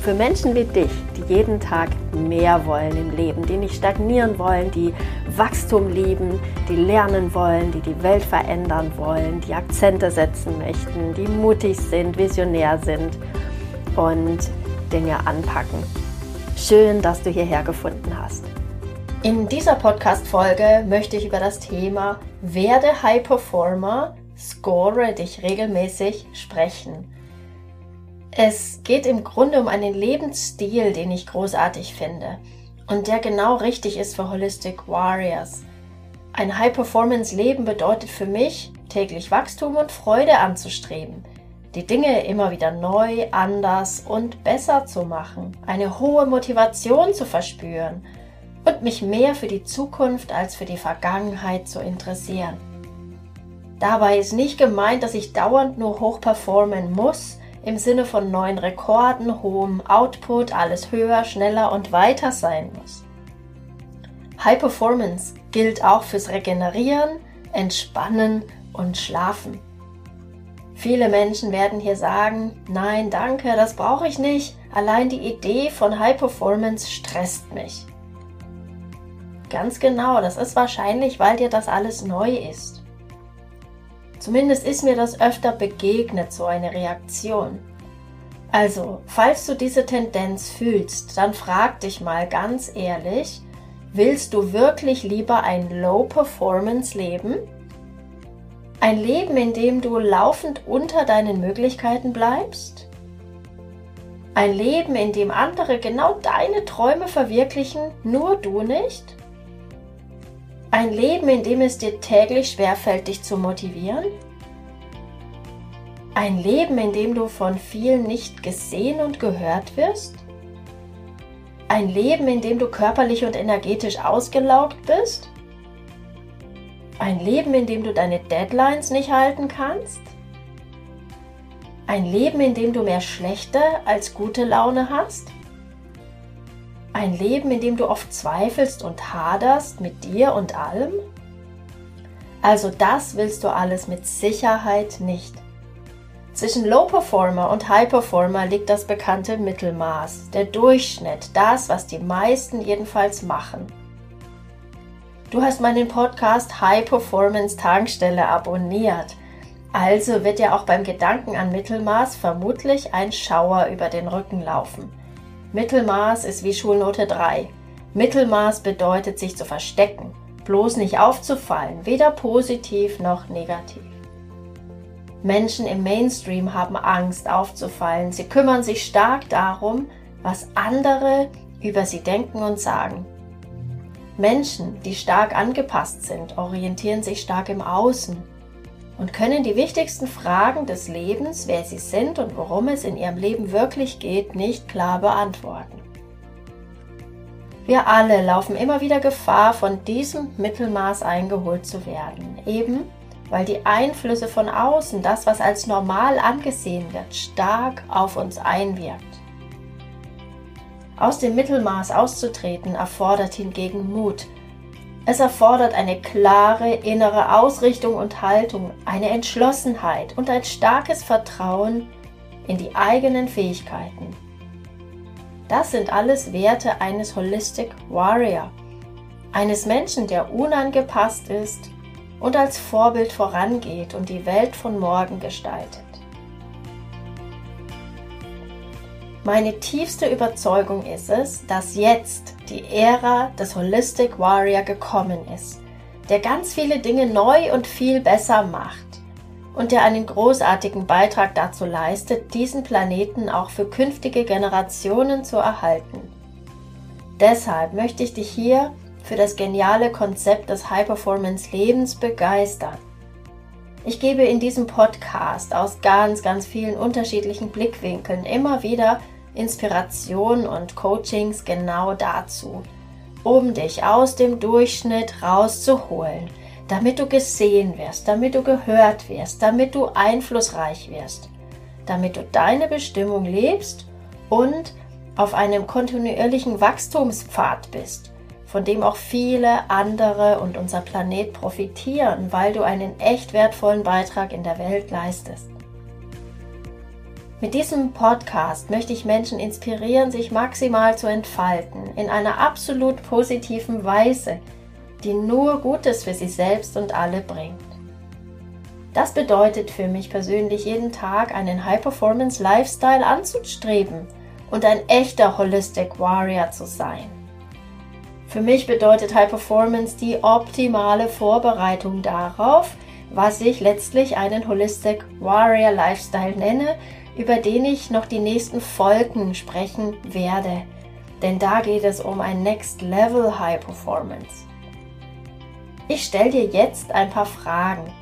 für Menschen wie dich, die jeden Tag mehr wollen im Leben, die nicht stagnieren wollen, die Wachstum lieben, die lernen wollen, die die Welt verändern wollen, die Akzente setzen möchten, die mutig sind, visionär sind und Dinge anpacken. Schön, dass du hierher gefunden hast. In dieser Podcast-Folge möchte ich über das Thema Werde High Performer, score dich regelmäßig sprechen. Es geht im Grunde um einen Lebensstil, den ich großartig finde und der genau richtig ist für Holistic Warriors. Ein High-Performance-Leben bedeutet für mich, täglich Wachstum und Freude anzustreben, die Dinge immer wieder neu, anders und besser zu machen, eine hohe Motivation zu verspüren und mich mehr für die Zukunft als für die Vergangenheit zu interessieren. Dabei ist nicht gemeint, dass ich dauernd nur hoch performen muss, im Sinne von neuen Rekorden, hohem Output, alles höher, schneller und weiter sein muss. High Performance gilt auch fürs Regenerieren, Entspannen und Schlafen. Viele Menschen werden hier sagen, nein, danke, das brauche ich nicht. Allein die Idee von High Performance stresst mich. Ganz genau, das ist wahrscheinlich, weil dir das alles neu ist. Zumindest ist mir das öfter begegnet, so eine Reaktion. Also, falls du diese Tendenz fühlst, dann frag dich mal ganz ehrlich, willst du wirklich lieber ein Low-Performance-Leben? Ein Leben, in dem du laufend unter deinen Möglichkeiten bleibst? Ein Leben, in dem andere genau deine Träume verwirklichen, nur du nicht? Ein Leben, in dem es dir täglich schwerfällt, dich zu motivieren? Ein Leben, in dem du von vielen nicht gesehen und gehört wirst? Ein Leben, in dem du körperlich und energetisch ausgelaugt bist? Ein Leben, in dem du deine Deadlines nicht halten kannst? Ein Leben, in dem du mehr schlechte als gute Laune hast? Ein Leben, in dem du oft zweifelst und haderst mit dir und allem? Also das willst du alles mit Sicherheit nicht. Zwischen Low Performer und High Performer liegt das bekannte Mittelmaß, der Durchschnitt, das, was die meisten jedenfalls machen. Du hast meinen Podcast High Performance Tankstelle abonniert, also wird dir auch beim Gedanken an Mittelmaß vermutlich ein Schauer über den Rücken laufen. Mittelmaß ist wie Schulnote 3. Mittelmaß bedeutet sich zu verstecken, bloß nicht aufzufallen, weder positiv noch negativ. Menschen im Mainstream haben Angst aufzufallen. Sie kümmern sich stark darum, was andere über sie denken und sagen. Menschen, die stark angepasst sind, orientieren sich stark im Außen und können die wichtigsten Fragen des Lebens, wer sie sind und worum es in ihrem Leben wirklich geht, nicht klar beantworten. Wir alle laufen immer wieder Gefahr, von diesem Mittelmaß eingeholt zu werden, eben weil die Einflüsse von außen, das was als normal angesehen wird, stark auf uns einwirkt. Aus dem Mittelmaß auszutreten erfordert hingegen Mut, es erfordert eine klare innere Ausrichtung und Haltung, eine Entschlossenheit und ein starkes Vertrauen in die eigenen Fähigkeiten. Das sind alles Werte eines Holistic Warrior, eines Menschen, der unangepasst ist und als Vorbild vorangeht und die Welt von morgen gestaltet. Meine tiefste Überzeugung ist es, dass jetzt die Ära des Holistic Warrior gekommen ist, der ganz viele Dinge neu und viel besser macht und der einen großartigen Beitrag dazu leistet, diesen Planeten auch für künftige Generationen zu erhalten. Deshalb möchte ich dich hier für das geniale Konzept des High Performance Lebens begeistern. Ich gebe in diesem Podcast aus ganz, ganz vielen unterschiedlichen Blickwinkeln immer wieder Inspiration und Coachings genau dazu. um dich aus dem Durchschnitt rauszuholen, damit du gesehen wirst, damit du gehört wirst, damit du einflussreich wirst, damit du deine Bestimmung lebst und auf einem kontinuierlichen Wachstumspfad bist, von dem auch viele andere und unser Planet profitieren, weil du einen echt wertvollen Beitrag in der Welt leistest. Mit diesem Podcast möchte ich Menschen inspirieren, sich maximal zu entfalten, in einer absolut positiven Weise, die nur Gutes für sie selbst und alle bringt. Das bedeutet für mich persönlich jeden Tag einen High-Performance-Lifestyle anzustreben und ein echter Holistic Warrior zu sein. Für mich bedeutet High Performance die optimale Vorbereitung darauf, was ich letztlich einen Holistic Warrior Lifestyle nenne, über den ich noch die nächsten Folgen sprechen werde. Denn da geht es um ein Next Level High Performance. Ich stelle dir jetzt ein paar Fragen,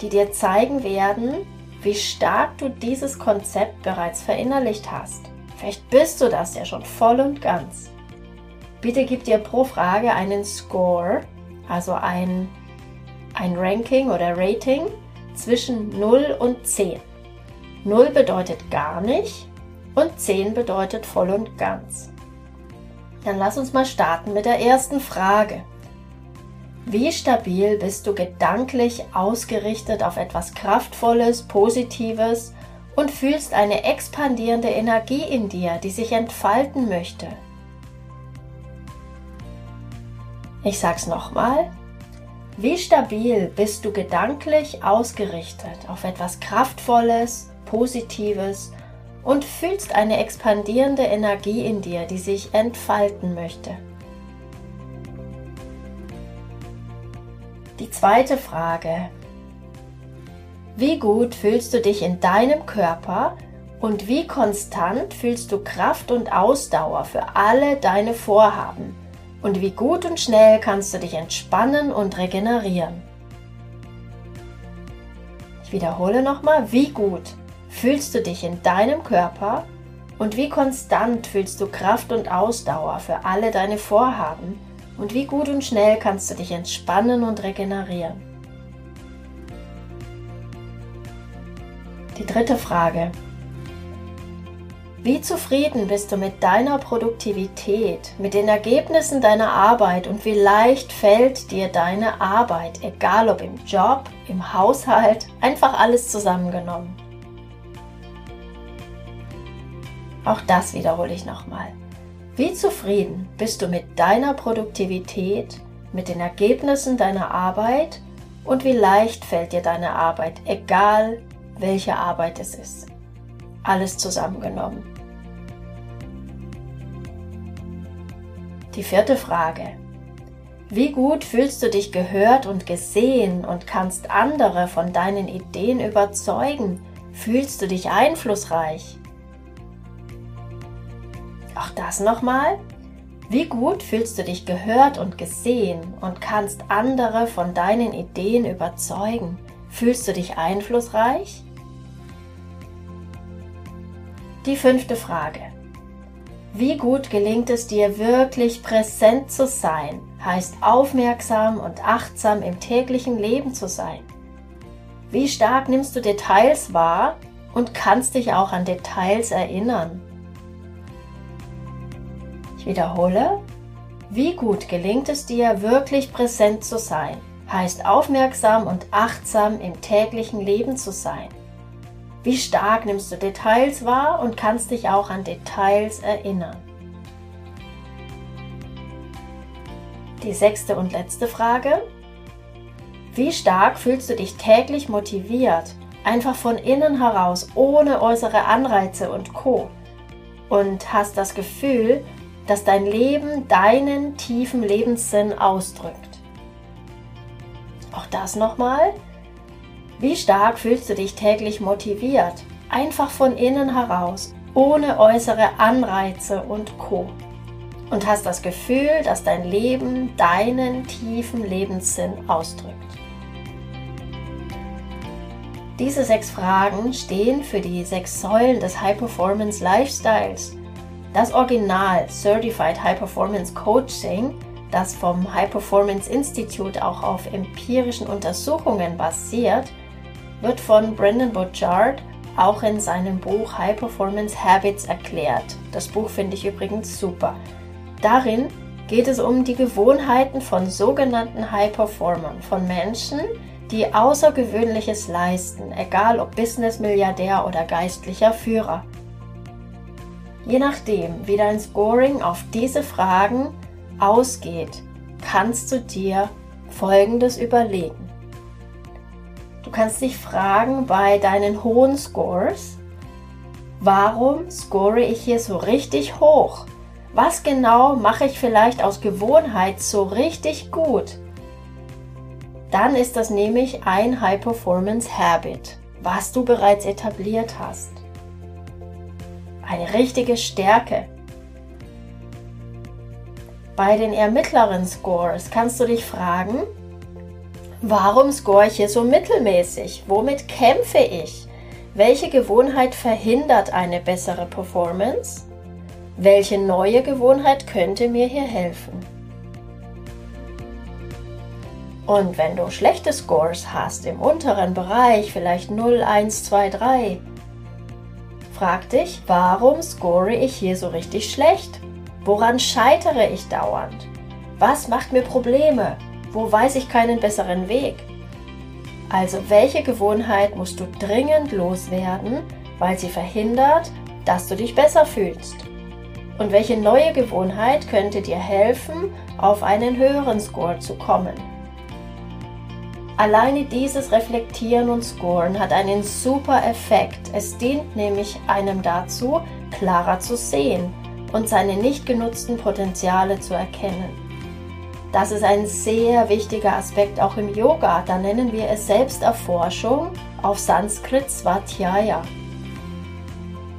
die dir zeigen werden, wie stark du dieses Konzept bereits verinnerlicht hast. Vielleicht bist du das ja schon voll und ganz. Bitte gib dir pro Frage einen Score, also ein, ein Ranking oder Rating zwischen 0 und 10. 0 bedeutet gar nicht und 10 bedeutet voll und ganz. Dann lass uns mal starten mit der ersten Frage. Wie stabil bist du gedanklich ausgerichtet auf etwas Kraftvolles, Positives und fühlst eine expandierende Energie in dir, die sich entfalten möchte? Ich sag's nochmal. Wie stabil bist du gedanklich ausgerichtet auf etwas Kraftvolles, Positives und fühlst eine expandierende Energie in dir, die sich entfalten möchte. Die zweite Frage. Wie gut fühlst du dich in deinem Körper und wie konstant fühlst du Kraft und Ausdauer für alle deine Vorhaben? Und wie gut und schnell kannst du dich entspannen und regenerieren? Ich wiederhole nochmal, wie gut fühlst du dich in deinem Körper und wie konstant fühlst du Kraft und Ausdauer für alle deine Vorhaben und wie gut und schnell kannst du dich entspannen und regenerieren. Die dritte Frage. Wie zufrieden bist du mit deiner Produktivität, mit den Ergebnissen deiner Arbeit und wie leicht fällt dir deine Arbeit, egal ob im Job, im Haushalt, einfach alles zusammengenommen? Auch das wiederhole ich nochmal. Wie zufrieden bist du mit deiner Produktivität, mit den Ergebnissen deiner Arbeit und wie leicht fällt dir deine Arbeit, egal welche Arbeit es ist? Alles zusammengenommen. Die vierte Frage. Wie gut fühlst du dich gehört und gesehen und kannst andere von deinen Ideen überzeugen? Fühlst du dich einflussreich? Auch das nochmal. Wie gut fühlst du dich gehört und gesehen und kannst andere von deinen Ideen überzeugen? Fühlst du dich einflussreich? Die fünfte Frage. Wie gut gelingt es dir wirklich präsent zu sein, heißt aufmerksam und achtsam im täglichen Leben zu sein? Wie stark nimmst du Details wahr und kannst dich auch an Details erinnern? Ich wiederhole, wie gut gelingt es dir wirklich präsent zu sein, heißt aufmerksam und achtsam im täglichen Leben zu sein? Wie stark nimmst du Details wahr und kannst dich auch an Details erinnern? Die sechste und letzte Frage. Wie stark fühlst du dich täglich motiviert, einfach von innen heraus, ohne äußere Anreize und Co. Und hast das Gefühl, dass dein Leben deinen tiefen Lebenssinn ausdrückt? Auch das nochmal. Wie stark fühlst du dich täglich motiviert, einfach von innen heraus, ohne äußere Anreize und Co. Und hast das Gefühl, dass dein Leben deinen tiefen Lebenssinn ausdrückt. Diese sechs Fragen stehen für die sechs Säulen des High Performance Lifestyles. Das Original Certified High Performance Coaching das vom High Performance Institute auch auf empirischen Untersuchungen basiert, wird von Brandon Butchard auch in seinem Buch High Performance Habits erklärt. Das Buch finde ich übrigens super. Darin geht es um die Gewohnheiten von sogenannten High Performern, von Menschen, die Außergewöhnliches leisten, egal ob Business-Milliardär oder geistlicher Führer. Je nachdem, wie dein Scoring auf diese Fragen ausgeht, kannst du dir Folgendes überlegen. Du kannst dich fragen bei deinen hohen Scores, warum score ich hier so richtig hoch? Was genau mache ich vielleicht aus Gewohnheit so richtig gut? Dann ist das nämlich ein High Performance Habit, was du bereits etabliert hast. Eine richtige Stärke. Bei den eher mittleren Scores kannst du dich fragen, warum score ich hier so mittelmäßig? Womit kämpfe ich? Welche Gewohnheit verhindert eine bessere Performance? Welche neue Gewohnheit könnte mir hier helfen? Und wenn du schlechte Scores hast im unteren Bereich, vielleicht 0, 1, 2, 3, frag dich, warum score ich hier so richtig schlecht? Woran scheitere ich dauernd? Was macht mir Probleme? Wo weiß ich keinen besseren Weg? Also welche Gewohnheit musst du dringend loswerden, weil sie verhindert, dass du dich besser fühlst? Und welche neue Gewohnheit könnte dir helfen, auf einen höheren Score zu kommen? Alleine dieses Reflektieren und Scoren hat einen super Effekt. Es dient nämlich einem dazu, klarer zu sehen und seine nicht genutzten Potenziale zu erkennen. Das ist ein sehr wichtiger Aspekt auch im Yoga. Da nennen wir es Selbsterforschung auf Sanskrit Svathyaya.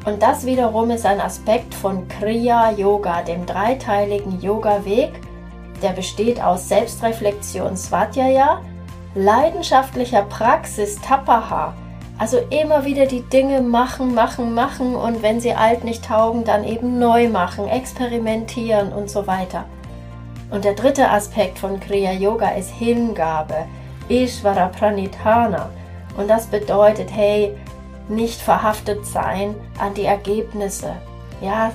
Und das wiederum ist ein Aspekt von Kriya Yoga, dem dreiteiligen Yoga-Weg, der besteht aus Selbstreflexion Svatjaya, leidenschaftlicher Praxis Tapaha, also immer wieder die Dinge machen, machen, machen und wenn sie alt nicht taugen, dann eben neu machen, experimentieren und so weiter. Und der dritte Aspekt von Kriya Yoga ist Hingabe, Ishvara Pranithana. Und das bedeutet, hey, nicht verhaftet sein an die Ergebnisse, ja,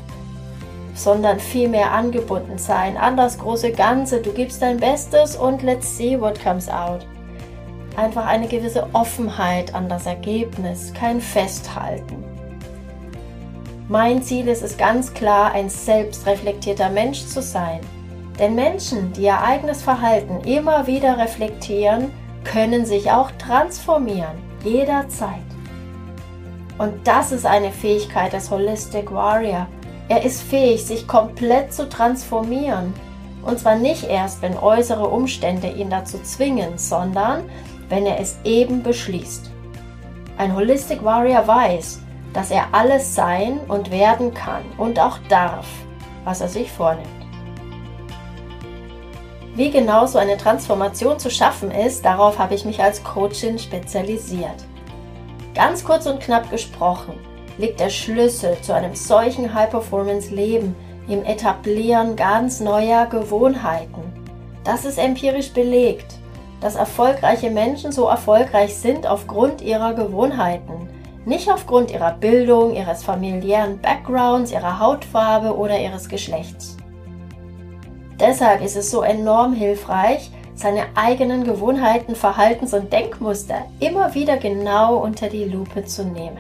sondern vielmehr angebunden sein an das große Ganze. Du gibst dein Bestes und let's see what comes out. Einfach eine gewisse Offenheit an das Ergebnis, kein Festhalten. Mein Ziel ist es ganz klar, ein selbstreflektierter Mensch zu sein. Denn Menschen, die ihr eigenes Verhalten immer wieder reflektieren, können sich auch transformieren, jederzeit. Und das ist eine Fähigkeit des Holistic Warrior. Er ist fähig, sich komplett zu transformieren. Und zwar nicht erst, wenn äußere Umstände ihn dazu zwingen, sondern wenn er es eben beschließt. Ein Holistic Warrior weiß, dass er alles sein und werden kann und auch darf, was er sich vornimmt. Wie genau so eine Transformation zu schaffen ist, darauf habe ich mich als Coachin spezialisiert. Ganz kurz und knapp gesprochen liegt der Schlüssel zu einem solchen High-Performance-Leben im Etablieren ganz neuer Gewohnheiten. Das ist empirisch belegt, dass erfolgreiche Menschen so erfolgreich sind aufgrund ihrer Gewohnheiten, nicht aufgrund ihrer Bildung, ihres familiären Backgrounds, ihrer Hautfarbe oder ihres Geschlechts. Deshalb ist es so enorm hilfreich, seine eigenen Gewohnheiten, Verhaltens- und Denkmuster immer wieder genau unter die Lupe zu nehmen.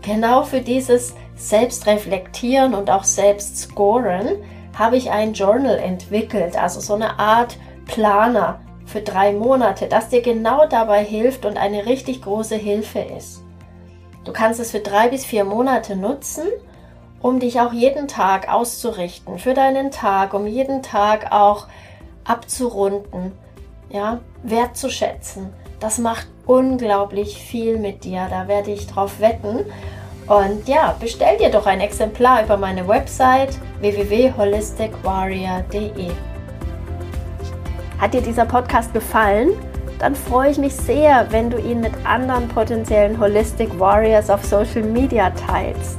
Genau für dieses Selbstreflektieren und auch Selbstscoren habe ich ein Journal entwickelt, also so eine Art Planer für drei Monate, das dir genau dabei hilft und eine richtig große Hilfe ist. Du kannst es für drei bis vier Monate nutzen, um dich auch jeden Tag auszurichten, für deinen Tag, um jeden Tag auch abzurunden, ja, wertzuschätzen. Das macht unglaublich viel mit dir. Da werde ich drauf wetten. Und ja, bestell dir doch ein Exemplar über meine Website www.holisticwarrior.de. Hat dir dieser Podcast gefallen? Dann freue ich mich sehr, wenn du ihn mit anderen potenziellen Holistic Warriors auf Social Media teilst.